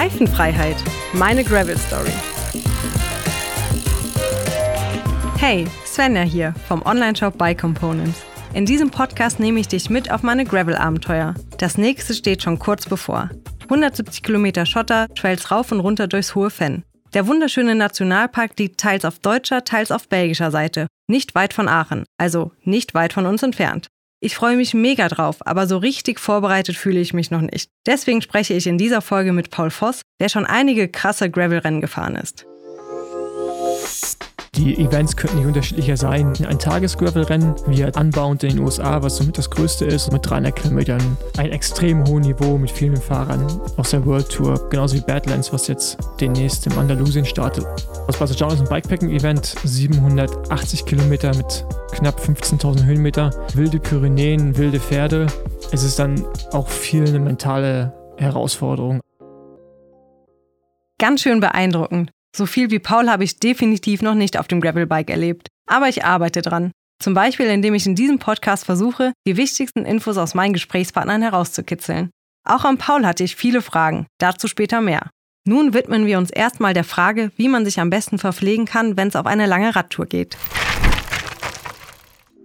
Reifenfreiheit, meine Gravel Story. Hey, Svenja hier vom Onlineshop Bike Components. In diesem Podcast nehme ich dich mit auf meine Gravel-Abenteuer. Das nächste steht schon kurz bevor. 170 Kilometer Schotter, Trails rauf und runter durchs hohe Fenn. Der wunderschöne Nationalpark liegt teils auf deutscher, teils auf belgischer Seite, nicht weit von Aachen, also nicht weit von uns entfernt. Ich freue mich mega drauf, aber so richtig vorbereitet fühle ich mich noch nicht. Deswegen spreche ich in dieser Folge mit Paul Voss, der schon einige krasse Gravel-Rennen gefahren ist. Die Events könnten nicht unterschiedlicher sein. Ein Tagesgravel-Rennen wie Unbound in den USA, was somit das größte ist, mit 300 Kilometern. Ein extrem hohes Niveau mit vielen Fahrern aus der World Tour. Genauso wie Badlands, was jetzt demnächst im Andalusien startet. Was Barcelona ist ein Bikepacking-Event, 780 Kilometer mit knapp 15.000 Höhenmeter. Wilde Pyrenäen, wilde Pferde. Es ist dann auch viel eine mentale Herausforderung. Ganz schön beeindruckend. So viel wie Paul habe ich definitiv noch nicht auf dem Gravelbike erlebt. Aber ich arbeite dran. Zum Beispiel, indem ich in diesem Podcast versuche, die wichtigsten Infos aus meinen Gesprächspartnern herauszukitzeln. Auch an Paul hatte ich viele Fragen, dazu später mehr. Nun widmen wir uns erstmal der Frage, wie man sich am besten verpflegen kann, wenn es auf eine lange Radtour geht.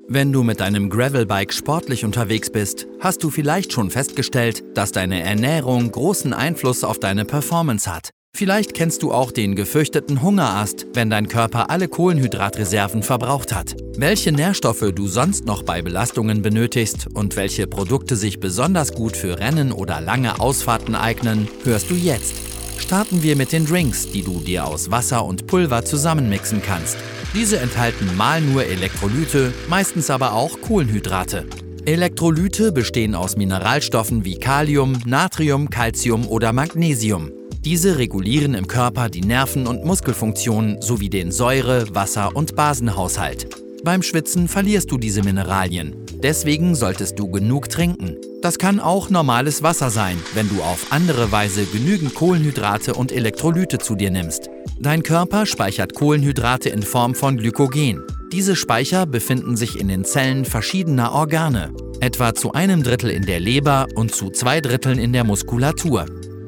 Wenn du mit deinem Gravelbike sportlich unterwegs bist, hast du vielleicht schon festgestellt, dass deine Ernährung großen Einfluss auf deine Performance hat. Vielleicht kennst du auch den gefürchteten Hungerast, wenn dein Körper alle Kohlenhydratreserven verbraucht hat. Welche Nährstoffe du sonst noch bei Belastungen benötigst und welche Produkte sich besonders gut für Rennen oder lange Ausfahrten eignen, hörst du jetzt. Starten wir mit den Drinks, die du dir aus Wasser und Pulver zusammenmixen kannst. Diese enthalten mal nur Elektrolyte, meistens aber auch Kohlenhydrate. Elektrolyte bestehen aus Mineralstoffen wie Kalium, Natrium, Calcium oder Magnesium. Diese regulieren im Körper die Nerven- und Muskelfunktionen sowie den Säure-, Wasser- und Basenhaushalt. Beim Schwitzen verlierst du diese Mineralien. Deswegen solltest du genug trinken. Das kann auch normales Wasser sein, wenn du auf andere Weise genügend Kohlenhydrate und Elektrolyte zu dir nimmst. Dein Körper speichert Kohlenhydrate in Form von Glykogen. Diese Speicher befinden sich in den Zellen verschiedener Organe, etwa zu einem Drittel in der Leber und zu zwei Dritteln in der Muskulatur.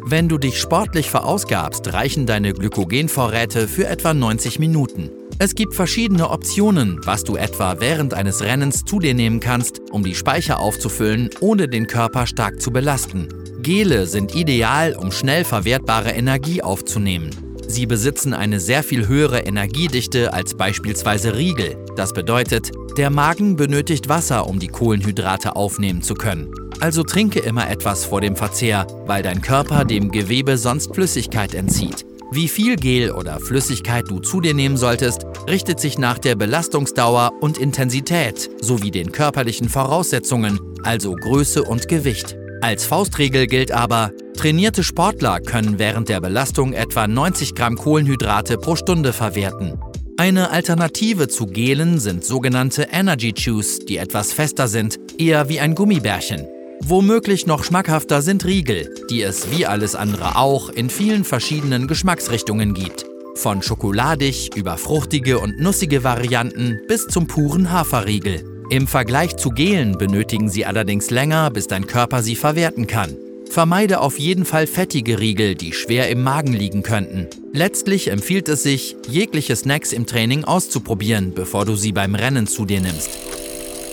Wenn du dich sportlich verausgabst, reichen deine Glykogenvorräte für etwa 90 Minuten. Es gibt verschiedene Optionen, was du etwa während eines Rennens zu dir nehmen kannst, um die Speicher aufzufüllen, ohne den Körper stark zu belasten. Gele sind ideal, um schnell verwertbare Energie aufzunehmen. Sie besitzen eine sehr viel höhere Energiedichte als beispielsweise Riegel. Das bedeutet, der Magen benötigt Wasser, um die Kohlenhydrate aufnehmen zu können. Also trinke immer etwas vor dem Verzehr, weil dein Körper dem Gewebe sonst Flüssigkeit entzieht. Wie viel Gel oder Flüssigkeit du zu dir nehmen solltest, richtet sich nach der Belastungsdauer und Intensität sowie den körperlichen Voraussetzungen, also Größe und Gewicht. Als Faustregel gilt aber, trainierte Sportler können während der Belastung etwa 90 Gramm Kohlenhydrate pro Stunde verwerten. Eine Alternative zu Gelen sind sogenannte Energy Chews, die etwas fester sind, eher wie ein Gummibärchen. Womöglich noch schmackhafter sind Riegel, die es wie alles andere auch in vielen verschiedenen Geschmacksrichtungen gibt. Von schokoladig über fruchtige und nussige Varianten bis zum puren Haferriegel. Im Vergleich zu Gelen benötigen sie allerdings länger, bis dein Körper sie verwerten kann. Vermeide auf jeden Fall fettige Riegel, die schwer im Magen liegen könnten. Letztlich empfiehlt es sich, jegliche Snacks im Training auszuprobieren, bevor du sie beim Rennen zu dir nimmst.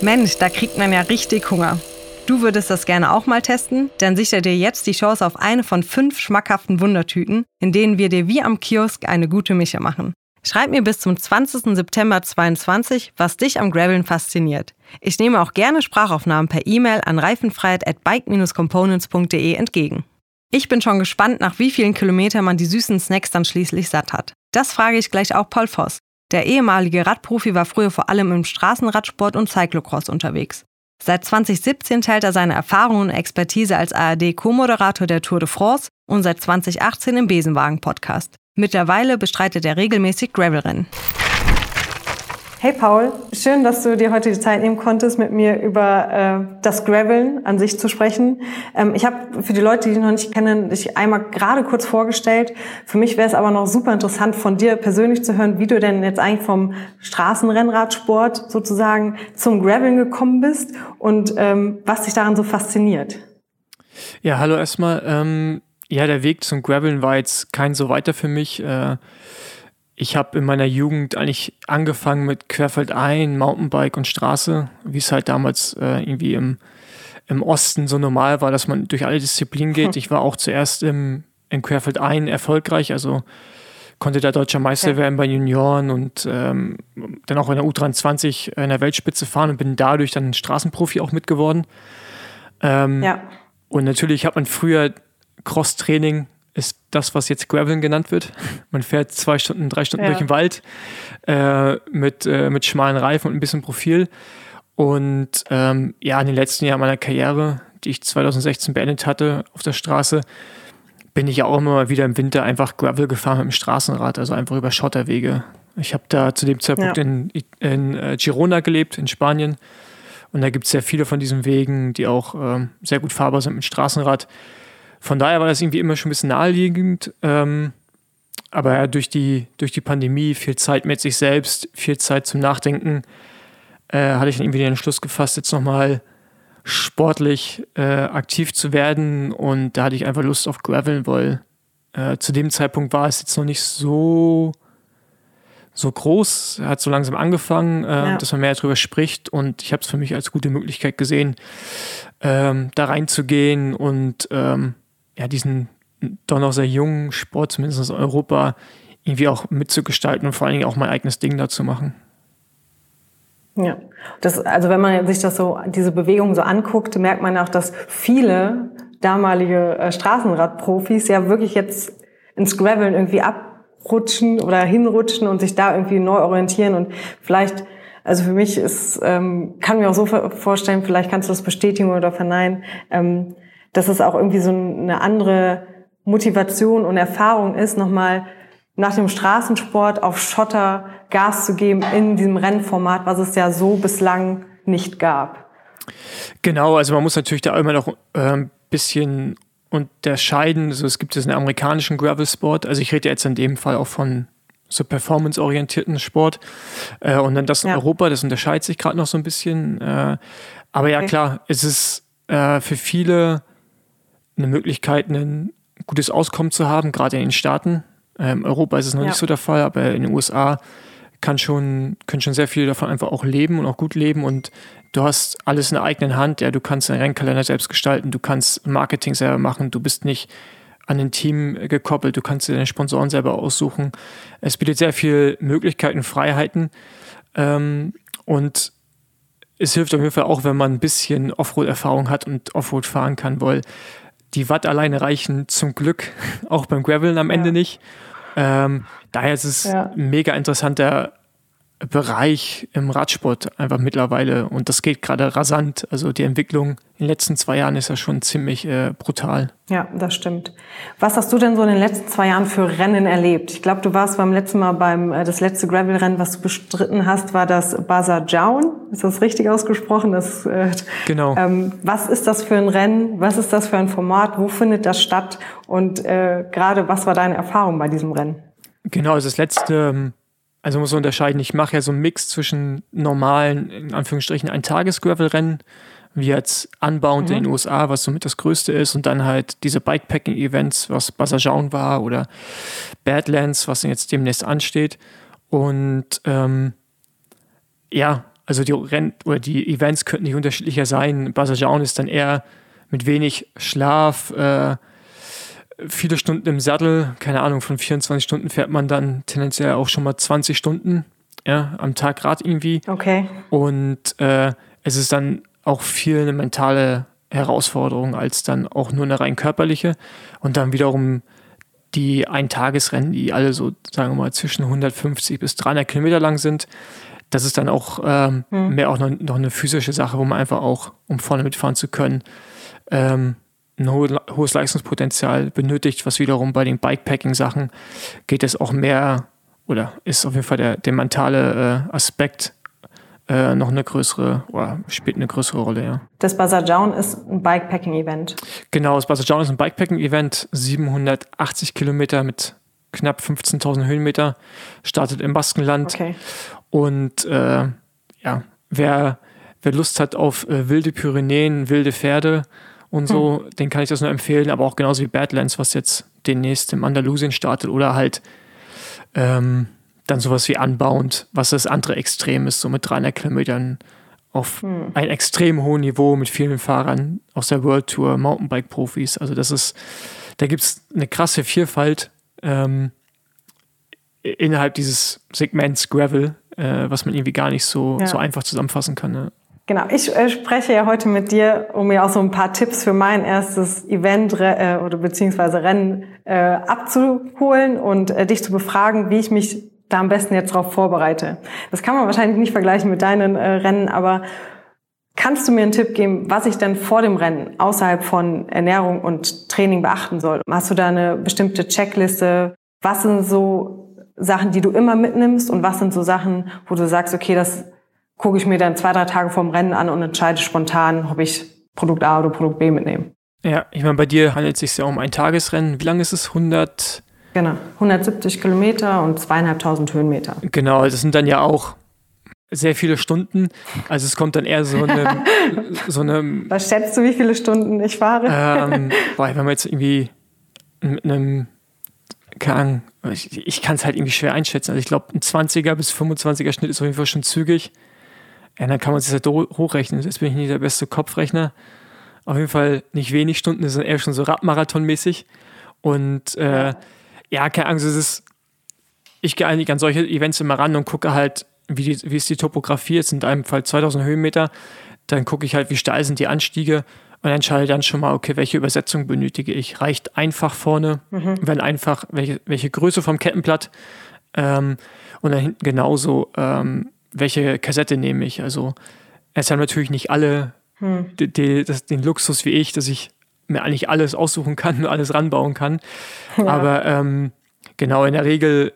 Mensch, da kriegt man ja richtig Hunger. Du würdest das gerne auch mal testen? Dann sicher dir jetzt die Chance auf eine von fünf schmackhaften Wundertüten, in denen wir dir wie am Kiosk eine gute Mische machen. Schreib mir bis zum 20. September 2022, was dich am Graveln fasziniert. Ich nehme auch gerne Sprachaufnahmen per E-Mail an reifenfreiheit at bike-components.de entgegen. Ich bin schon gespannt, nach wie vielen Kilometern man die süßen Snacks dann schließlich satt hat. Das frage ich gleich auch Paul Voss. Der ehemalige Radprofi war früher vor allem im Straßenradsport und Cyclocross unterwegs. Seit 2017 teilt er seine Erfahrungen und Expertise als ARD-Co-Moderator der Tour de France und seit 2018 im Besenwagen-Podcast. Mittlerweile bestreitet er regelmäßig Gravelrennen. Hey Paul, schön, dass du dir heute die Zeit nehmen konntest, mit mir über äh, das Graveln an sich zu sprechen. Ähm, ich habe für die Leute, die dich noch nicht kennen, dich einmal gerade kurz vorgestellt. Für mich wäre es aber noch super interessant, von dir persönlich zu hören, wie du denn jetzt eigentlich vom Straßenrennradsport sozusagen zum Graveln gekommen bist und ähm, was dich daran so fasziniert. Ja, hallo erstmal. Ähm ja, der Weg zum Graveln war jetzt kein so weiter für mich. Äh, ich habe in meiner Jugend eigentlich angefangen mit Querfeldein, Mountainbike und Straße, wie es halt damals äh, irgendwie im, im Osten so normal war, dass man durch alle Disziplinen geht. Ich war auch zuerst im, in Querfeldein erfolgreich, also konnte da deutscher Meister okay. werden bei Junioren und ähm, dann auch in der U23 in der Weltspitze fahren und bin dadurch dann Straßenprofi auch mitgeworden. Ähm, ja. Und natürlich hat man früher Cross-Training ist das, was jetzt Graveln genannt wird. Man fährt zwei Stunden, drei Stunden ja. durch den Wald äh, mit, äh, mit schmalen Reifen und ein bisschen Profil. Und ähm, ja, in den letzten Jahren meiner Karriere, die ich 2016 beendet hatte auf der Straße, bin ich ja auch immer mal wieder im Winter einfach Gravel gefahren mit dem Straßenrad, also einfach über Schotterwege. Ich habe da zu dem Zeitpunkt ja. in, in äh, Girona gelebt, in Spanien. Und da gibt es sehr viele von diesen Wegen, die auch ähm, sehr gut fahrbar sind mit Straßenrad. Von daher war das irgendwie immer schon ein bisschen naheliegend. Ähm, aber ja, durch die, durch die Pandemie, viel Zeit mit sich selbst, viel Zeit zum Nachdenken, äh, hatte ich dann irgendwie den Entschluss gefasst, jetzt nochmal sportlich äh, aktiv zu werden. Und da hatte ich einfach Lust auf Graveln, weil äh, zu dem Zeitpunkt war es jetzt noch nicht so, so groß, hat so langsam angefangen, äh, ja. dass man mehr darüber spricht. Und ich habe es für mich als gute Möglichkeit gesehen, ähm, da reinzugehen und ähm, ja, diesen doch noch sehr jungen Sport, zumindest in Europa, irgendwie auch mitzugestalten und vor allen Dingen auch mein eigenes Ding dazu machen. Ja, das, also wenn man sich das so, diese Bewegung so anguckt, merkt man auch, dass viele damalige äh, Straßenradprofis ja wirklich jetzt ins Graveln irgendwie abrutschen oder hinrutschen und sich da irgendwie neu orientieren und vielleicht, also für mich ist, ähm, kann mir auch so vorstellen, vielleicht kannst du das bestätigen oder verneinen, ähm, dass es auch irgendwie so eine andere Motivation und Erfahrung ist, nochmal nach dem Straßensport auf Schotter Gas zu geben in diesem Rennformat, was es ja so bislang nicht gab. Genau, also man muss natürlich da immer noch äh, ein bisschen unterscheiden. Also es gibt diesen amerikanischen Gravel-Sport, also ich rede jetzt in dem Fall auch von so performance-orientierten Sport. Äh, und dann das in ja. Europa, das unterscheidet sich gerade noch so ein bisschen. Äh, aber ja, okay. klar, es ist äh, für viele eine Möglichkeit, ein gutes Auskommen zu haben, gerade in den Staaten. Ähm, Europa ist es noch ja. nicht so der Fall, aber in den USA kann schon, können schon sehr viele davon einfach auch leben und auch gut leben und du hast alles in der eigenen Hand. Ja, du kannst deinen Rennkalender selbst gestalten, du kannst Marketing selber machen, du bist nicht an ein Team gekoppelt, du kannst dir deine Sponsoren selber aussuchen. Es bietet sehr viele Möglichkeiten, Freiheiten ähm, und es hilft auf jeden Fall auch, wenn man ein bisschen Offroad-Erfahrung hat und Offroad fahren kann, weil die Watt alleine reichen zum Glück auch beim Graveln am Ende ja. nicht. Ähm, daher ist es ja. mega interessanter Bereich im Radsport einfach mittlerweile und das geht gerade rasant. Also die Entwicklung in den letzten zwei Jahren ist ja schon ziemlich äh, brutal. Ja, das stimmt. Was hast du denn so in den letzten zwei Jahren für Rennen erlebt? Ich glaube, du warst beim letzten Mal beim äh, das letzte Gravel-Rennen, was du bestritten hast, war das Baza Jaun. Ist das richtig ausgesprochen? Das, äh, genau. Ähm, was ist das für ein Rennen? Was ist das für ein Format? Wo findet das statt? Und äh, gerade was war deine Erfahrung bei diesem Rennen? Genau, also das letzte ähm, also muss man unterscheiden, ich mache ja so einen Mix zwischen normalen, in Anführungsstrichen, ein Tages-Gravel-Rennen, wie jetzt Unbound mhm. in den USA, was somit das größte ist, und dann halt diese Bikepacking-Events, was Basajaun war, oder Badlands, was jetzt demnächst ansteht. Und ähm, ja, also die Renn oder die Events könnten nicht unterschiedlicher sein. Basajaun ist dann eher mit wenig Schlaf, äh, viele Stunden im Sattel, keine Ahnung, von 24 Stunden fährt man dann tendenziell auch schon mal 20 Stunden ja, am Tag Rad irgendwie. Okay. Und äh, es ist dann auch viel eine mentale Herausforderung als dann auch nur eine rein körperliche. Und dann wiederum die Eintagesrennen, die alle so, sagen wir mal, zwischen 150 bis 300 Kilometer lang sind. Das ist dann auch ähm, hm. mehr auch noch, noch, eine physische Sache, wo man einfach auch, um vorne mitfahren zu können, ähm, ein hohes Leistungspotenzial benötigt, was wiederum bei den Bikepacking-Sachen geht es auch mehr oder ist auf jeden Fall der, der mentale äh, Aspekt äh, noch eine größere oder spielt eine größere Rolle, ja. Das Bazajaun ist ein Bikepacking-Event. Genau, das Bazajaun ist ein Bikepacking-Event, 780 Kilometer mit knapp 15.000 Höhenmeter, startet im Baskenland. Okay. Und äh, ja, wer, wer Lust hat auf äh, wilde Pyrenäen, wilde Pferde, und so, hm. den kann ich das nur empfehlen, aber auch genauso wie Badlands, was jetzt demnächst im Andalusien startet oder halt ähm, dann sowas wie Unbound, was das andere Extrem ist, so mit 300 Kilometern auf hm. ein extrem hohes Niveau mit vielen Fahrern aus der World Tour, Mountainbike-Profis. Also das ist, da gibt es eine krasse Vielfalt ähm, innerhalb dieses Segments Gravel, äh, was man irgendwie gar nicht so, ja. so einfach zusammenfassen kann. Ne? Genau, ich äh, spreche ja heute mit dir, um mir auch so ein paar Tipps für mein erstes Event äh, oder beziehungsweise Rennen äh, abzuholen und äh, dich zu befragen, wie ich mich da am besten jetzt drauf vorbereite. Das kann man wahrscheinlich nicht vergleichen mit deinen äh, Rennen, aber kannst du mir einen Tipp geben, was ich denn vor dem Rennen außerhalb von Ernährung und Training beachten soll? Hast du da eine bestimmte Checkliste? Was sind so Sachen, die du immer mitnimmst und was sind so Sachen, wo du sagst, okay, das gucke ich mir dann zwei, drei Tage vorm Rennen an und entscheide spontan, ob ich Produkt A oder Produkt B mitnehme? Ja, ich meine, bei dir handelt es sich ja um ein Tagesrennen. Wie lange ist es? 100? Genau, 170 Kilometer und zweieinhalbtausend Höhenmeter. Genau, das sind dann ja auch sehr viele Stunden. Also es kommt dann eher so eine... so eine Was schätzt du, wie viele Stunden ich fahre? Ähm, boah, wenn man jetzt irgendwie mit einem... Keine Ahnung, ich, ich kann es halt irgendwie schwer einschätzen. Also ich glaube, ein 20er bis 25er Schnitt ist auf jeden Fall schon zügig. Ja, dann kann man sich halt hochrechnen. Jetzt bin ich nicht der beste Kopfrechner. Auf jeden Fall nicht wenig Stunden, das sind eher schon so Radmarathon-mäßig. Und äh, ja ja, keine Angst, es ist, ich gehe eigentlich an solche Events immer ran und gucke halt, wie, die, wie ist die Topografie, jetzt in deinem Fall 2000 Höhenmeter, dann gucke ich halt, wie steil sind die Anstiege und entscheide dann schon mal, okay, welche Übersetzung benötige ich. Reicht einfach vorne, mhm. wenn einfach, welche, welche Größe vom Kettenblatt ähm, und dann hinten genauso, ähm, welche Kassette nehme ich. Also es haben natürlich nicht alle mhm. die, die, das, den Luxus wie ich, dass ich mir eigentlich alles aussuchen kann und alles ranbauen kann. Ja. Aber ähm, genau, in der Regel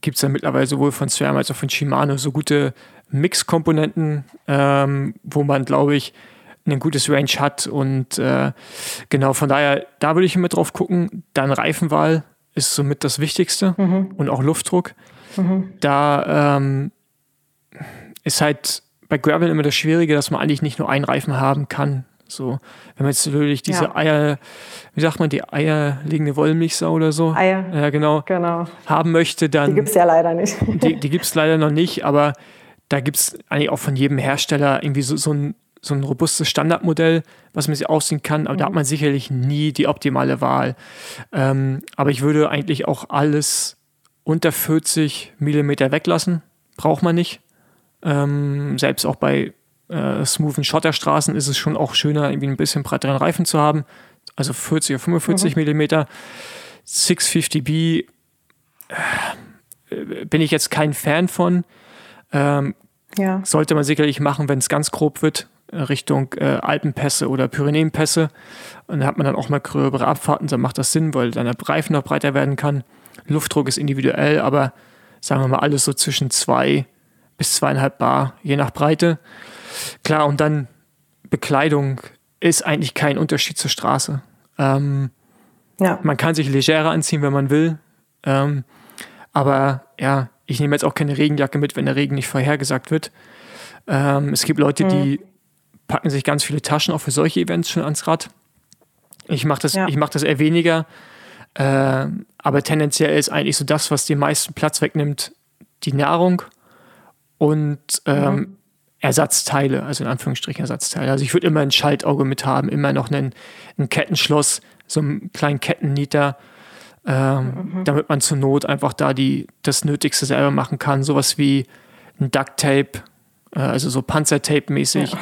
gibt es ja mittlerweile sowohl von SRAM als auch von Shimano so gute Mix-Komponenten, ähm, wo man, glaube ich, ein gutes Range hat. Und äh, genau, von daher, da würde ich immer drauf gucken. Dann Reifenwahl ist somit das Wichtigste mhm. und auch Luftdruck. Mhm. Da ähm, ist halt bei Gravel immer das Schwierige, dass man eigentlich nicht nur einen Reifen haben kann, so, wenn man jetzt natürlich diese ja. Eier, wie sagt man, die eierlegende Wollmilchsau oder so, Eier. Ja, genau, genau. haben möchte, dann. Die gibt es ja leider nicht. die die gibt es leider noch nicht, aber da gibt es eigentlich auch von jedem Hersteller irgendwie so, so, ein, so ein robustes Standardmodell, was man sich ausziehen kann, aber mhm. da hat man sicherlich nie die optimale Wahl. Ähm, aber ich würde eigentlich auch alles unter 40 Millimeter weglassen. Braucht man nicht. Ähm, selbst auch bei äh, smoothen Schotterstraßen ist es schon auch schöner, irgendwie ein bisschen breiteren Reifen zu haben. Also 40 oder 45 mhm. Millimeter. 650B äh, bin ich jetzt kein Fan von. Ähm, ja. Sollte man sicherlich machen, wenn es ganz grob wird, Richtung äh, Alpenpässe oder Pyrenäenpässe. Und da hat man dann auch mal gröbere Abfahrten, dann macht das Sinn, weil dann der Reifen noch breiter werden kann. Luftdruck ist individuell, aber sagen wir mal alles so zwischen zwei bis zweieinhalb Bar, je nach Breite. Klar, und dann Bekleidung ist eigentlich kein Unterschied zur Straße. Ähm, ja. Man kann sich legerer anziehen, wenn man will. Ähm, aber ja, ich nehme jetzt auch keine Regenjacke mit, wenn der Regen nicht vorhergesagt wird. Ähm, es gibt Leute, mhm. die packen sich ganz viele Taschen auch für solche Events schon ans Rad. Ich mache das, ja. mach das eher weniger. Äh, aber tendenziell ist eigentlich so das, was den meisten Platz wegnimmt, die Nahrung. Und ähm, mhm. Ersatzteile, also in Anführungsstrichen Ersatzteile. Also ich würde immer ein Schaltauge mit haben, immer noch einen, ein Kettenschloss, so einen kleinen Kettennieter, ähm, mhm. damit man zur Not einfach da die, das Nötigste selber machen kann. Sowas wie ein Duct-Tape, äh, also so Panzertape-mäßig. Ja.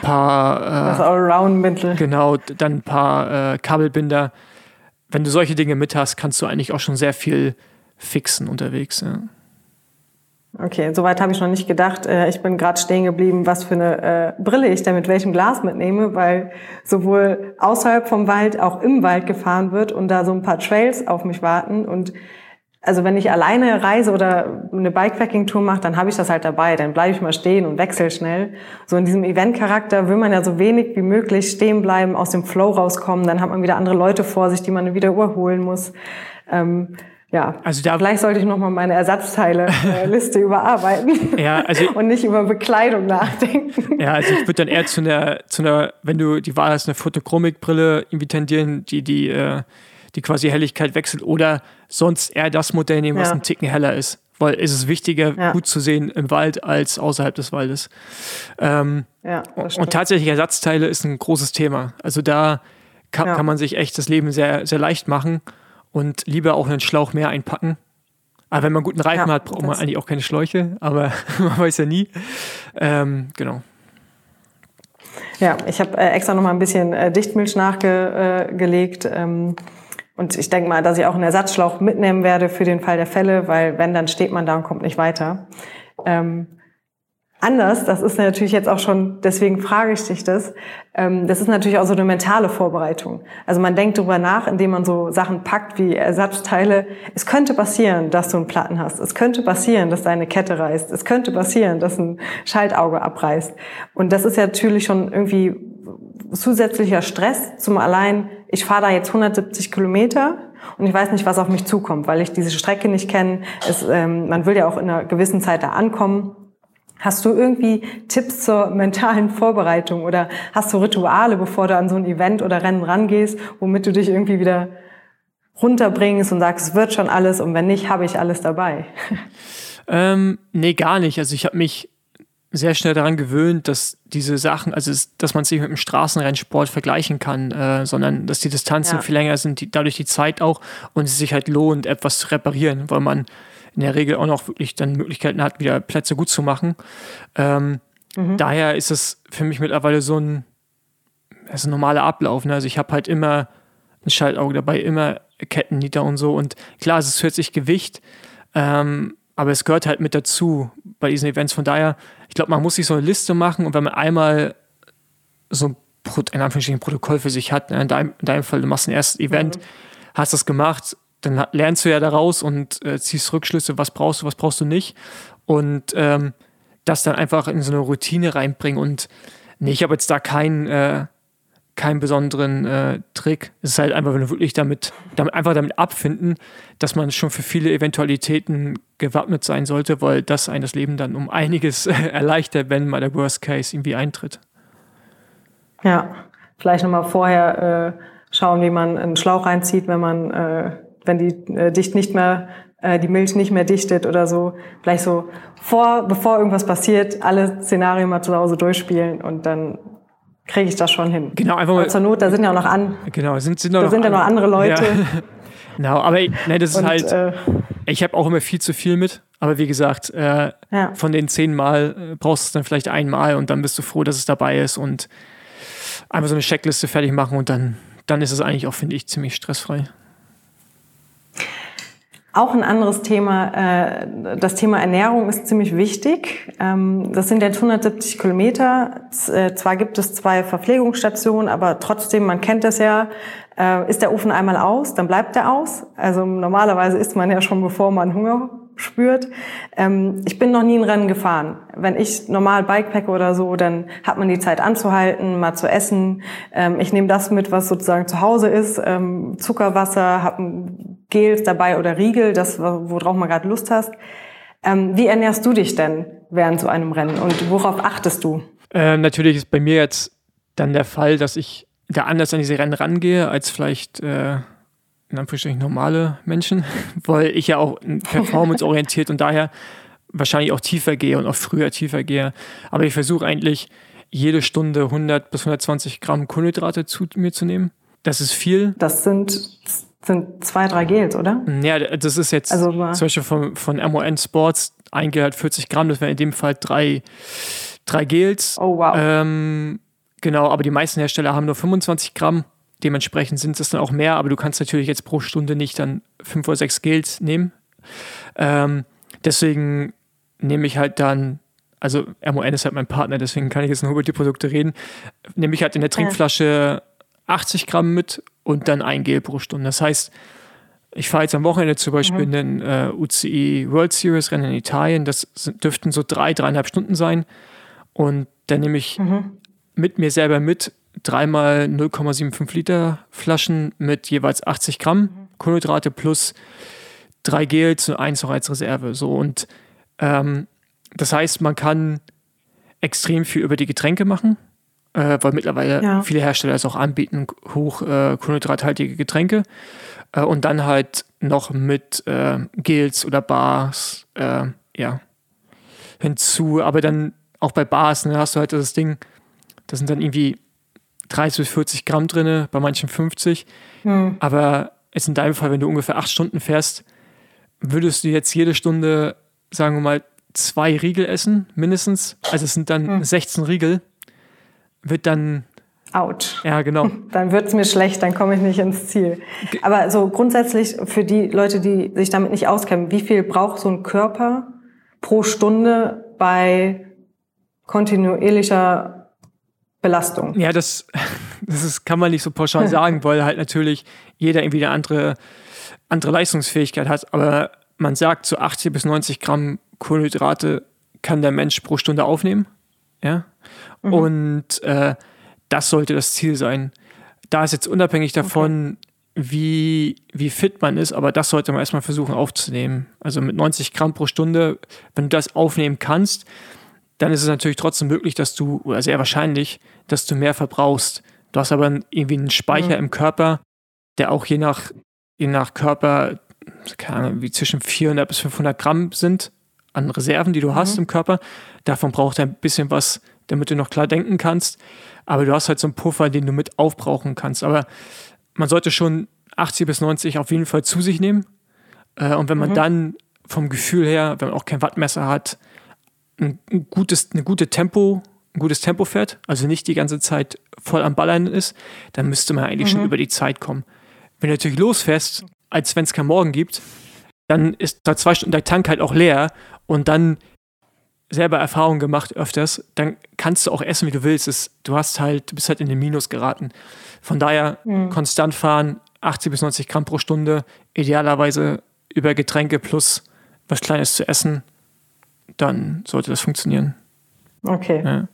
Paar, äh, das Allround-Mittel. Genau, dann ein paar äh, Kabelbinder. Wenn du solche Dinge mit hast, kannst du eigentlich auch schon sehr viel fixen unterwegs. Ja. Okay, soweit habe ich noch nicht gedacht. Äh, ich bin gerade stehen geblieben, was für eine äh, Brille ich da mit welchem Glas mitnehme, weil sowohl außerhalb vom Wald auch im Wald gefahren wird und da so ein paar Trails auf mich warten. Und also wenn ich alleine reise oder eine Bikepacking-Tour mache, dann habe ich das halt dabei. Dann bleibe ich mal stehen und wechsle schnell. So in diesem Event-Charakter will man ja so wenig wie möglich stehen bleiben, aus dem Flow rauskommen. Dann hat man wieder andere Leute vor sich, die man wieder überholen muss. Ähm, ja, also da, vielleicht sollte ich nochmal meine Ersatzteile-Liste überarbeiten ja, also, und nicht über Bekleidung nachdenken. Ja, also ich würde dann eher zu einer, zu einer, wenn du die Wahl hast, eine Photochromic-Brille irgendwie tendieren, die, die, äh, die quasi Helligkeit wechselt oder sonst eher das Modell nehmen, was ja. ein Ticken heller ist. Weil es ist wichtiger, ja. gut zu sehen im Wald als außerhalb des Waldes. Ähm, ja, und tatsächlich Ersatzteile ist ein großes Thema. Also da kann, kann man sich echt das Leben sehr, sehr leicht machen und lieber auch einen Schlauch mehr einpacken. Aber wenn man guten Reifen ja, hat, braucht man eigentlich auch keine Schläuche, aber man weiß ja nie. Ähm, genau. Ja, ich habe äh, extra noch mal ein bisschen äh, Dichtmilch nachgelegt. Äh, ähm, und ich denke mal, dass ich auch einen Ersatzschlauch mitnehmen werde für den Fall der Fälle, weil wenn, dann steht man da und kommt nicht weiter. Ähm, anders. Das ist natürlich jetzt auch schon, deswegen frage ich dich das. Ähm, das ist natürlich auch so eine mentale Vorbereitung. Also man denkt darüber nach, indem man so Sachen packt wie Ersatzteile. Es könnte passieren, dass du einen Platten hast. Es könnte passieren, dass deine Kette reißt. Es könnte passieren, dass ein Schaltauge abreißt. Und das ist ja natürlich schon irgendwie zusätzlicher Stress zum allein, ich fahre da jetzt 170 Kilometer und ich weiß nicht, was auf mich zukommt, weil ich diese Strecke nicht kenne. Ähm, man will ja auch in einer gewissen Zeit da ankommen. Hast du irgendwie Tipps zur mentalen Vorbereitung oder hast du Rituale, bevor du an so ein Event oder Rennen rangehst, womit du dich irgendwie wieder runterbringst und sagst, es wird schon alles und wenn nicht, habe ich alles dabei? Ähm, nee, gar nicht. Also ich habe mich sehr schnell daran gewöhnt, dass diese Sachen, also dass man sich mit dem Straßenrennsport vergleichen kann, äh, sondern dass die Distanzen ja. viel länger sind, die, dadurch die Zeit auch und es sich halt lohnt, etwas zu reparieren, weil man in der Regel auch noch wirklich dann Möglichkeiten hat, wieder Plätze gut zu machen. Ähm, mhm. Daher ist es für mich mittlerweile so ein, ist ein normaler Ablauf. Ne? Also ich habe halt immer ein Schaltauge dabei, immer Kettennieter und so. Und klar, es ist zusätzlich Gewicht, ähm, aber es gehört halt mit dazu bei diesen Events. Von daher, ich glaube, man muss sich so eine Liste machen und wenn man einmal so ein in Anführungsstrichen Protokoll für sich hat, ne? in, deinem, in deinem Fall, du machst ein erstes Event, mhm. hast das gemacht, dann lernst du ja daraus und äh, ziehst Rückschlüsse, was brauchst du, was brauchst du nicht. Und ähm, das dann einfach in so eine Routine reinbringen. Und nee, ich habe jetzt da keinen, äh, keinen besonderen äh, Trick. Es ist halt einfach, wenn du wirklich damit, damit, einfach damit abfinden, dass man schon für viele Eventualitäten gewappnet sein sollte, weil das einem das Leben dann um einiges erleichtert, wenn mal der Worst Case irgendwie eintritt. Ja, vielleicht nochmal vorher äh, schauen, wie man einen Schlauch reinzieht, wenn man äh, wenn die äh, dicht nicht mehr äh, die Milch nicht mehr dichtet oder so, vielleicht so vor, bevor irgendwas passiert, alle Szenarien mal zu Hause durchspielen und dann kriege ich das schon hin. Genau, einfach mal. zur Not, da sind ja auch noch an. Genau, sind, sind da noch sind ja noch andere Leute. Ja. genau, aber ne, das ist und, halt. Äh, ich habe auch immer viel zu viel mit, aber wie gesagt, äh, ja. von den zehn Mal äh, brauchst du es dann vielleicht einmal und dann bist du froh, dass es dabei ist und einfach so eine Checkliste fertig machen und dann, dann ist es eigentlich auch, finde ich, ziemlich stressfrei. Auch ein anderes Thema, äh, das Thema Ernährung ist ziemlich wichtig. Ähm, das sind jetzt 170 Kilometer. Äh, zwar gibt es zwei Verpflegungsstationen, aber trotzdem, man kennt das ja, äh, ist der Ofen einmal aus, dann bleibt er aus. Also normalerweise isst man ja schon, bevor man Hunger spürt. Ähm, ich bin noch nie ein Rennen gefahren. Wenn ich normal Bikepacke oder so, dann hat man die Zeit anzuhalten, mal zu essen. Ähm, ich nehme das mit, was sozusagen zu Hause ist. Ähm, Zuckerwasser, habe Gels dabei oder Riegel, das, worauf man gerade Lust hast. Ähm, wie ernährst du dich denn während so einem Rennen und worauf achtest du? Ähm, natürlich ist bei mir jetzt dann der Fall, dass ich da anders an diese Rennen rangehe als vielleicht äh, in Anführungsstrichen normale Menschen, weil ich ja auch performanceorientiert und daher wahrscheinlich auch tiefer gehe und auch früher tiefer gehe. Aber ich versuche eigentlich jede Stunde 100 bis 120 Gramm Kohlenhydrate zu mir zu nehmen. Das ist viel. Das sind, sind zwei, drei Gels, oder? Ja, das ist jetzt also, zum Beispiel von, von MON Sports ein Gel hat 40 Gramm, das wäre in dem Fall drei, drei Gels. Oh, wow. Ähm, genau, aber die meisten Hersteller haben nur 25 Gramm Dementsprechend sind es dann auch mehr, aber du kannst natürlich jetzt pro Stunde nicht dann fünf oder sechs Gels nehmen. Ähm, deswegen nehme ich halt dann, also MON ist halt mein Partner, deswegen kann ich jetzt nur über die Produkte reden, nehme ich halt in der Trinkflasche 80 Gramm mit und dann ein Gel pro Stunde. Das heißt, ich fahre jetzt am Wochenende zum Beispiel mhm. in den äh, UCI World Series Rennen in Italien. Das sind, dürften so drei, dreieinhalb Stunden sein. Und dann nehme ich mhm. mit mir selber mit dreimal 0,75 Liter Flaschen mit jeweils 80 Gramm Kohlenhydrate plus drei Gels und eins noch als Reserve. So und ähm, das heißt, man kann extrem viel über die Getränke machen, äh, weil mittlerweile ja. viele Hersteller es auch anbieten, hoch äh, kohlenhydrathaltige Getränke. Äh, und dann halt noch mit äh, Gels oder Bars, äh, ja, hinzu. Aber dann auch bei Bars, ne, hast du halt das Ding, da sind dann irgendwie 30 bis 40 Gramm drin, bei manchen 50. Hm. Aber jetzt in deinem Fall, wenn du ungefähr acht Stunden fährst, würdest du jetzt jede Stunde, sagen wir mal, zwei Riegel essen, mindestens. Also es sind dann hm. 16 Riegel. Wird dann. Out. Ja, genau. Dann wird es mir schlecht, dann komme ich nicht ins Ziel. Aber so grundsätzlich für die Leute, die sich damit nicht auskennen, wie viel braucht so ein Körper pro Stunde bei kontinuierlicher Belastung? Ja, das, das ist, kann man nicht so pauschal sagen, weil halt natürlich jeder irgendwie eine andere, andere Leistungsfähigkeit hat. Aber man sagt, so 80 bis 90 Gramm Kohlenhydrate kann der Mensch pro Stunde aufnehmen. Ja. Mhm. Und äh, das sollte das Ziel sein. Da ist jetzt unabhängig davon, okay. wie, wie fit man ist, aber das sollte man erstmal versuchen aufzunehmen. Also mit 90 Gramm pro Stunde, wenn du das aufnehmen kannst, dann ist es natürlich trotzdem möglich, dass du, oder sehr wahrscheinlich, dass du mehr verbrauchst. Du hast aber irgendwie einen Speicher mhm. im Körper, der auch je nach, je nach Körper keine Ahnung, wie zwischen 400 bis 500 Gramm sind an Reserven, die du mhm. hast im Körper. Davon braucht er ein bisschen was, damit du noch klar denken kannst. Aber du hast halt so einen Puffer, den du mit aufbrauchen kannst. Aber man sollte schon 80 bis 90 auf jeden Fall zu sich nehmen. Äh, und wenn man mhm. dann vom Gefühl her, wenn man auch kein Wattmesser hat, ein, gutes, eine gute Tempo, ein gutes Tempo fährt, also nicht die ganze Zeit voll am Ballern ist, dann müsste man eigentlich mhm. schon über die Zeit kommen. Wenn du natürlich losfährst als wenn es keinen Morgen gibt, dann ist da zwei Stunden der Tank halt auch leer und dann selber Erfahrung gemacht öfters, dann kannst du auch essen, wie du willst. Es, du hast halt, du bist halt in den Minus geraten. Von daher mhm. konstant fahren, 80 bis 90 Gramm pro Stunde, idealerweise über Getränke plus was Kleines zu essen, dann sollte das funktionieren. Okay. Ja.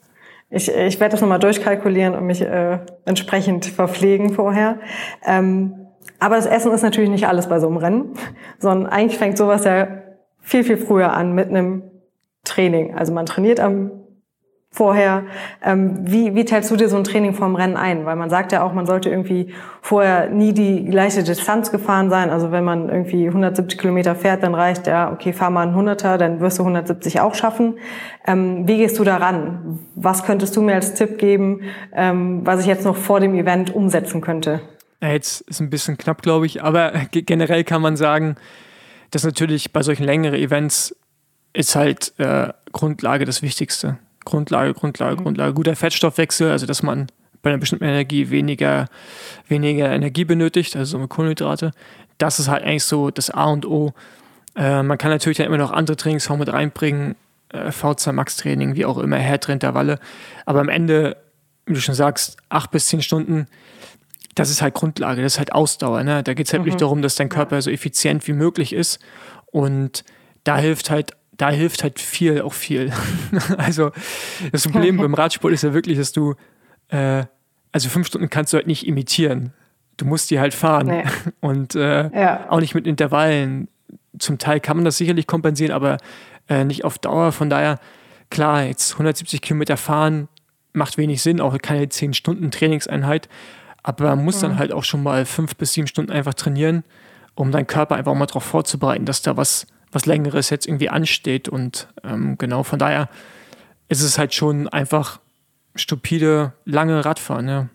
Ich, ich werde das nochmal durchkalkulieren und mich äh, entsprechend verpflegen vorher. Ähm, aber das Essen ist natürlich nicht alles bei so einem Rennen, sondern eigentlich fängt sowas ja viel, viel früher an mit einem Training. Also man trainiert am vorher. Ähm, wie, wie teilst du dir so ein Training vorm Rennen ein? Weil man sagt ja auch, man sollte irgendwie vorher nie die gleiche Distanz gefahren sein. Also wenn man irgendwie 170 Kilometer fährt, dann reicht ja, okay, fahr mal einen 100er, dann wirst du 170 auch schaffen. Ähm, wie gehst du daran? Was könntest du mir als Tipp geben, ähm, was ich jetzt noch vor dem Event umsetzen könnte? Jetzt ist ein bisschen knapp, glaube ich, aber generell kann man sagen, dass natürlich bei solchen längeren Events ist halt äh, Grundlage das Wichtigste. Grundlage, Grundlage, mhm. Grundlage. Guter Fettstoffwechsel, also dass man bei einer bestimmten Energie weniger, weniger Energie benötigt, also so Kohlenhydrate. Das ist halt eigentlich so das A und O. Äh, man kann natürlich dann immer noch andere Trainingsformen mit reinbringen, äh, VZ Max Training, wie auch immer, Herdrintervalle. Aber am Ende, wie du schon sagst, acht bis zehn Stunden das ist halt Grundlage, das ist halt Ausdauer. Ne? Da geht es halt mhm. nicht darum, dass dein Körper so effizient wie möglich ist. Und da hilft halt, da hilft halt viel, auch viel. also das Problem beim Radsport ist ja wirklich, dass du, äh, also fünf Stunden kannst du halt nicht imitieren. Du musst die halt fahren. Nee. Und äh, ja. auch nicht mit Intervallen. Zum Teil kann man das sicherlich kompensieren, aber äh, nicht auf Dauer. Von daher, klar, jetzt 170 Kilometer fahren macht wenig Sinn, auch keine 10 Stunden Trainingseinheit. Aber man muss mhm. dann halt auch schon mal fünf bis sieben Stunden einfach trainieren, um deinen Körper einfach mal darauf vorzubereiten, dass da was, was Längeres jetzt irgendwie ansteht. Und ähm, genau von daher ist es halt schon einfach stupide, lange Radfahren. Ja.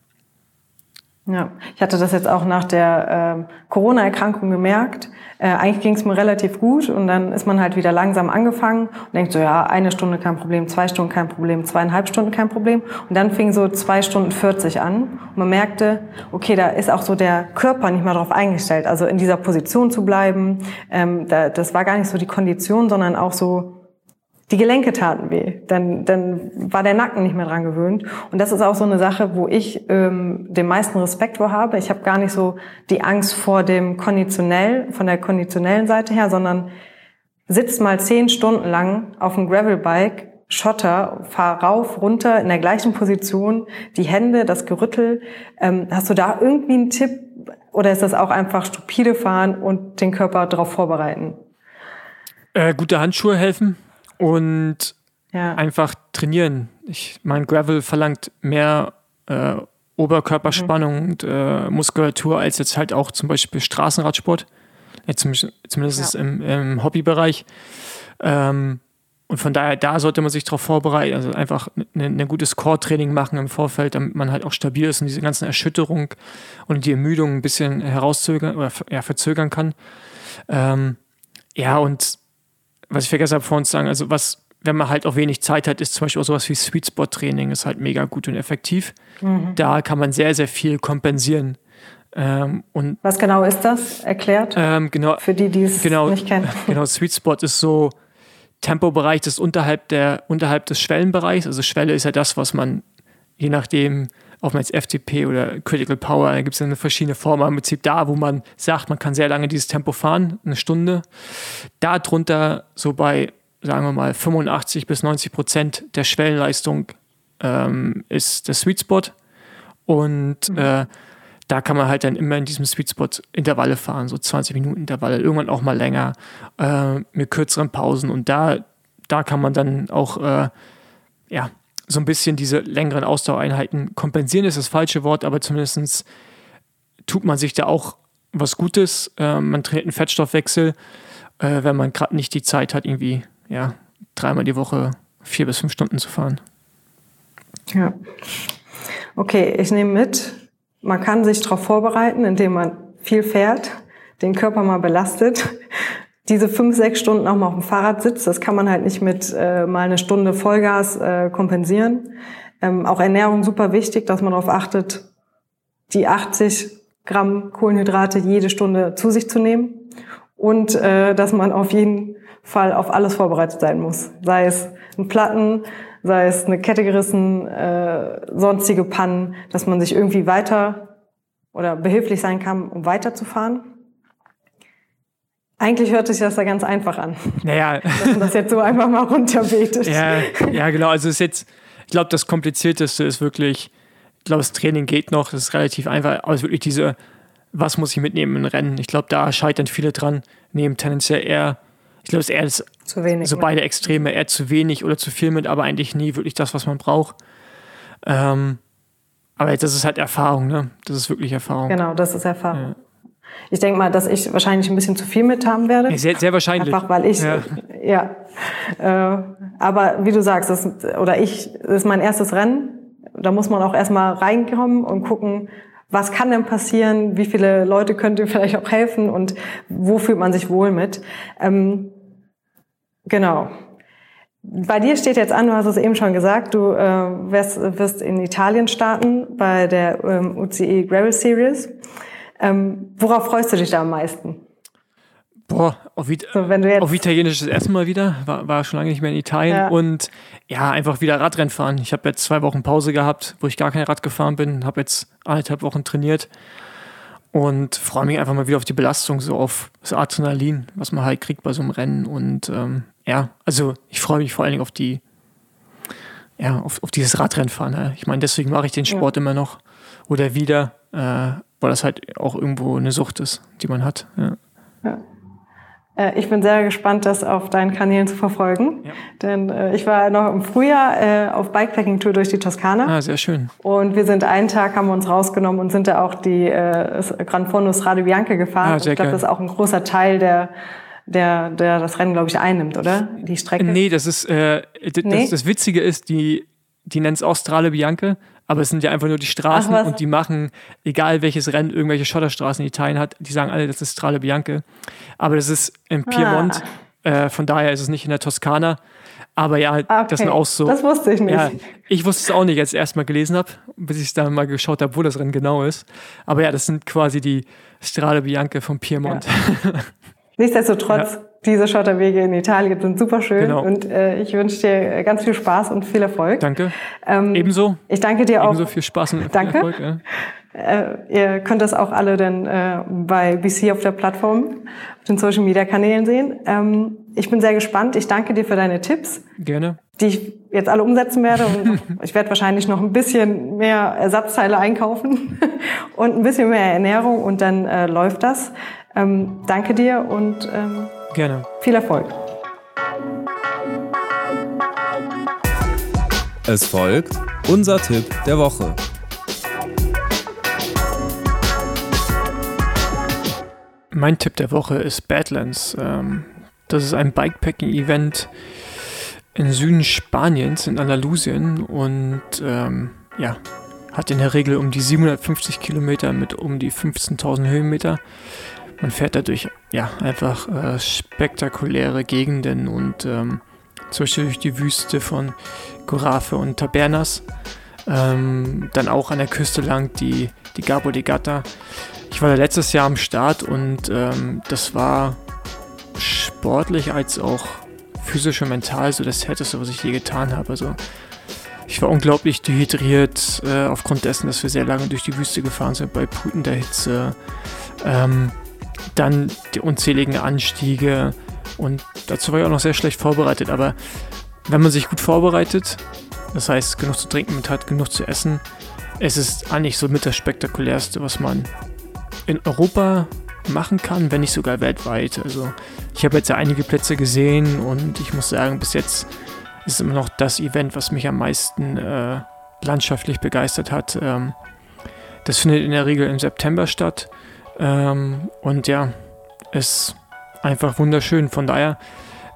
Ja, ich hatte das jetzt auch nach der äh, Corona-Erkrankung gemerkt. Äh, eigentlich ging es mir relativ gut und dann ist man halt wieder langsam angefangen und denkt so, ja, eine Stunde kein Problem, zwei Stunden kein Problem, zweieinhalb Stunden kein Problem. Und dann fing so zwei Stunden 40 an und man merkte, okay, da ist auch so der Körper nicht mal drauf eingestellt, also in dieser Position zu bleiben. Ähm, da, das war gar nicht so die Kondition, sondern auch so die Gelenke taten weh. Dann, dann war der Nacken nicht mehr dran gewöhnt. Und das ist auch so eine Sache, wo ich ähm, den meisten Respekt vor habe. Ich habe gar nicht so die Angst vor dem konditionell, von der konditionellen Seite her, sondern sitzt mal zehn Stunden lang auf dem Gravelbike, Schotter, fahr rauf, runter in der gleichen Position, die Hände, das Gerüttel. Ähm, hast du da irgendwie einen Tipp, Oder ist das auch einfach stupide fahren und den Körper darauf vorbereiten? Äh, gute Handschuhe helfen und ja. einfach trainieren. Ich mein Gravel verlangt mehr äh, Oberkörperspannung mhm. und äh, Muskulatur als jetzt halt auch zum Beispiel Straßenradsport. Ja, zumindest ja. im, im Hobbybereich. Ähm, und von daher, da sollte man sich darauf vorbereiten, also einfach ein ne, gutes Core-Training machen im Vorfeld, damit man halt auch stabil ist und diese ganzen Erschütterung und die Ermüdung ein bisschen herauszögern oder ja, verzögern kann. Ähm, ja, und was ich vergessen habe vorhin zu sagen, also was, wenn man halt auch wenig Zeit hat, ist zum Beispiel auch sowas wie Sweet Spot Training, ist halt mega gut und effektiv. Mhm. Da kann man sehr, sehr viel kompensieren. Ähm, und was genau ist das? Erklärt? Ähm, genau, Für die, die es genau, nicht kennen. Genau, Sweet Spot ist so, Tempobereich ist unterhalb, der, unterhalb des Schwellenbereichs. Also Schwelle ist ja das, was man je nachdem, ob man jetzt FTP oder Critical Power, da gibt es ja eine verschiedene Form, im Prinzip da, wo man sagt, man kann sehr lange dieses Tempo fahren, eine Stunde. Darunter so bei, sagen wir mal, 85 bis 90 Prozent der Schwellenleistung ähm, ist der Sweet Spot. Und mhm. äh, da kann man halt dann immer in diesem Sweet Spot Intervalle fahren, so 20 Minuten Intervalle, irgendwann auch mal länger, äh, mit kürzeren Pausen. Und da, da kann man dann auch äh, ja, so ein bisschen diese längeren Ausdauereinheiten kompensieren, ist das falsche Wort, aber zumindest tut man sich da auch was Gutes. Äh, man trainiert einen Fettstoffwechsel, äh, wenn man gerade nicht die Zeit hat, irgendwie ja, dreimal die Woche vier bis fünf Stunden zu fahren. Ja. Okay, ich nehme mit, man kann sich darauf vorbereiten, indem man viel fährt, den Körper mal belastet. Diese fünf, sechs Stunden auch mal auf dem Fahrrad sitzt, das kann man halt nicht mit äh, mal eine Stunde Vollgas äh, kompensieren. Ähm, auch Ernährung super wichtig, dass man darauf achtet, die 80 Gramm Kohlenhydrate jede Stunde zu sich zu nehmen und äh, dass man auf jeden Fall auf alles vorbereitet sein muss. Sei es ein Platten, sei es eine Kette gerissen, äh, sonstige Pannen, dass man sich irgendwie weiter oder behilflich sein kann, um weiterzufahren. Eigentlich hört sich das ja ganz einfach an. Naja. Dass man das jetzt so einfach mal runterbetet. Ja, ja genau. Also ist jetzt, ich glaube, das Komplizierteste ist wirklich, ich glaube, das Training geht noch, das ist relativ einfach, aber es ist wirklich diese, was muss ich mitnehmen im Rennen? Ich glaube, da scheitern viele dran, nehmen tendenziell eher ich glaube, es ist eher das, zu wenig, so beide Extreme, eher zu wenig oder zu viel mit, aber eigentlich nie wirklich das, was man braucht. Ähm, aber das ist halt Erfahrung, ne? Das ist wirklich Erfahrung. Genau, das ist Erfahrung. Ja. Ich denke mal, dass ich wahrscheinlich ein bisschen zu viel mit haben werde. Sehr, sehr wahrscheinlich. Einfach weil ich, ja. ja. Äh, aber wie du sagst, das, oder ich, das ist mein erstes Rennen. Da muss man auch erstmal reinkommen und gucken, was kann denn passieren, wie viele Leute könnt ihr vielleicht auch helfen und wo fühlt man sich wohl mit. Ähm, genau. Bei dir steht jetzt an, du hast es eben schon gesagt, du äh, wirst, wirst in Italien starten bei der ähm, UCE Gravel Series. Ähm, worauf freust du dich da am meisten? Boah, auf, It so, auf Italienisch das erste Mal wieder. War, war schon lange nicht mehr in Italien. Ja. Und ja, einfach wieder Radrennen fahren. Ich habe jetzt zwei Wochen Pause gehabt, wo ich gar kein Rad gefahren bin. Habe jetzt eineinhalb Wochen trainiert. Und freue mich einfach mal wieder auf die Belastung, so auf das Adrenalin, was man halt kriegt bei so einem Rennen. Und ähm, ja, also ich freue mich vor allen Dingen auf die, ja, auf, auf dieses Radrennfahren. Ich meine, deswegen mache ich den Sport ja. immer noch oder wieder, äh, weil das halt auch irgendwo eine Sucht ist, die man hat. Ja. ja. Äh, ich bin sehr gespannt, das auf deinen Kanälen zu verfolgen. Ja. Denn äh, ich war noch im Frühjahr äh, auf Bikepacking-Tour durch die Toskana. Ah, sehr schön. Und wir sind einen Tag, haben wir uns rausgenommen und sind da auch die äh, Gran Fondo Strade Bianche gefahren. Ah, sehr ich glaube, das ist auch ein großer Teil der der, der das Rennen, glaube ich, einnimmt, oder? Die Strecke? Nee, das ist, äh, das, nee? das Witzige ist, die, die nennt es auch Strade Bianche, aber es sind ja einfach nur die Straßen Ach, und die machen, egal welches Rennen irgendwelche Schotterstraßen in Italien hat, die sagen alle, das ist Strade Bianche. Aber das ist im Piemont, ah. äh, von daher ist es nicht in der Toskana. Aber ja, okay. das sind auch so. Das wusste ich nicht. Ja, ich wusste es auch nicht, als ich es erstmal gelesen habe, bis ich es dann mal geschaut habe, wo das Rennen genau ist. Aber ja, das sind quasi die Strade Bianche vom Piemont. Ja. Nichtsdestotrotz, ja. Diese Schotterwege in Italien sind super schön genau. und äh, ich wünsche dir ganz viel Spaß und viel Erfolg. Danke. Ähm, Ebenso. Ich danke dir auch. Ebenso viel Spaß und danke. Erfolg. Ja. Äh, ihr könnt das auch alle dann äh, bei BC auf der Plattform, auf den Social Media Kanälen sehen. Ähm, ich bin sehr gespannt. Ich danke dir für deine Tipps. Gerne. die ich jetzt alle umsetzen werde. Und ich werde wahrscheinlich noch ein bisschen mehr Ersatzteile einkaufen und ein bisschen mehr Ernährung und dann äh, läuft das. Ähm, danke dir und ähm, Gerne. viel Erfolg. Es folgt unser Tipp der Woche. Mein Tipp der Woche ist Badlands. Ähm, das ist ein Bikepacking-Event in Süden Spaniens, in Andalusien und ähm, ja, hat in der Regel um die 750 Kilometer mit um die 15.000 Höhenmeter. Man fährt dadurch ja einfach äh, spektakuläre Gegenden und ähm, zum Beispiel durch die Wüste von Gorafe und Tabernas. Ähm, dann auch an der Küste lang die, die Gabo de Gata. Ich war da letztes Jahr am Start und ähm, das war sportlich als auch physisch und mental so das Härteste, was ich je getan habe. Also ich war unglaublich dehydriert äh, aufgrund dessen, dass wir sehr lange durch die Wüste gefahren sind bei brütender Hitze. Ähm, dann die unzähligen Anstiege und dazu war ich auch noch sehr schlecht vorbereitet. Aber wenn man sich gut vorbereitet, das heißt genug zu trinken mit hat, genug zu essen, es ist eigentlich so mit das spektakulärste, was man in Europa machen kann, wenn nicht sogar weltweit. Also ich habe jetzt ja einige Plätze gesehen und ich muss sagen, bis jetzt ist es immer noch das Event, was mich am meisten äh, landschaftlich begeistert hat. Ähm, das findet in der Regel im September statt ähm, und ja, ist einfach wunderschön. Von daher,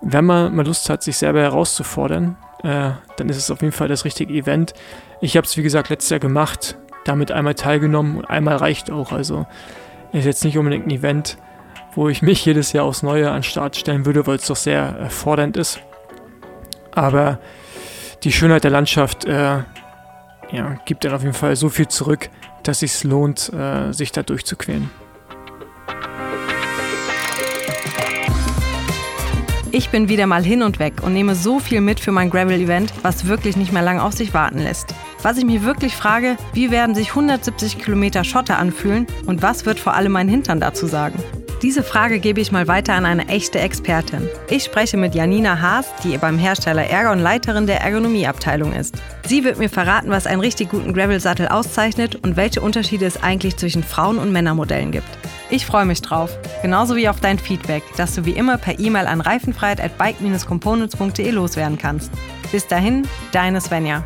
wenn man mal Lust hat, sich selber herauszufordern, äh, dann ist es auf jeden Fall das richtige Event. Ich habe es, wie gesagt, letztes Jahr gemacht, damit einmal teilgenommen und einmal reicht auch. Also ist jetzt nicht unbedingt ein Event, wo ich mich jedes Jahr aufs Neue an den Start stellen würde, weil es doch sehr äh, fordernd ist. Aber die Schönheit der Landschaft äh, ja, gibt dann auf jeden Fall so viel zurück, dass es lohnt, äh, sich da durchzuquälen. Ich bin wieder mal hin und weg und nehme so viel mit für mein Gravel-Event, was wirklich nicht mehr lange auf sich warten lässt. Was ich mich wirklich frage, wie werden sich 170 Kilometer Schotter anfühlen und was wird vor allem mein Hintern dazu sagen? Diese Frage gebe ich mal weiter an eine echte Expertin. Ich spreche mit Janina Haas, die beim Hersteller Ergon Leiterin der Ergonomieabteilung ist. Sie wird mir verraten, was einen richtig guten Gravel-Sattel auszeichnet und welche Unterschiede es eigentlich zwischen Frauen- und Männermodellen gibt. Ich freue mich drauf, genauso wie auf dein Feedback, das du wie immer per E-Mail an reifenfreiheit at bike-components.de loswerden kannst. Bis dahin, deine Svenja.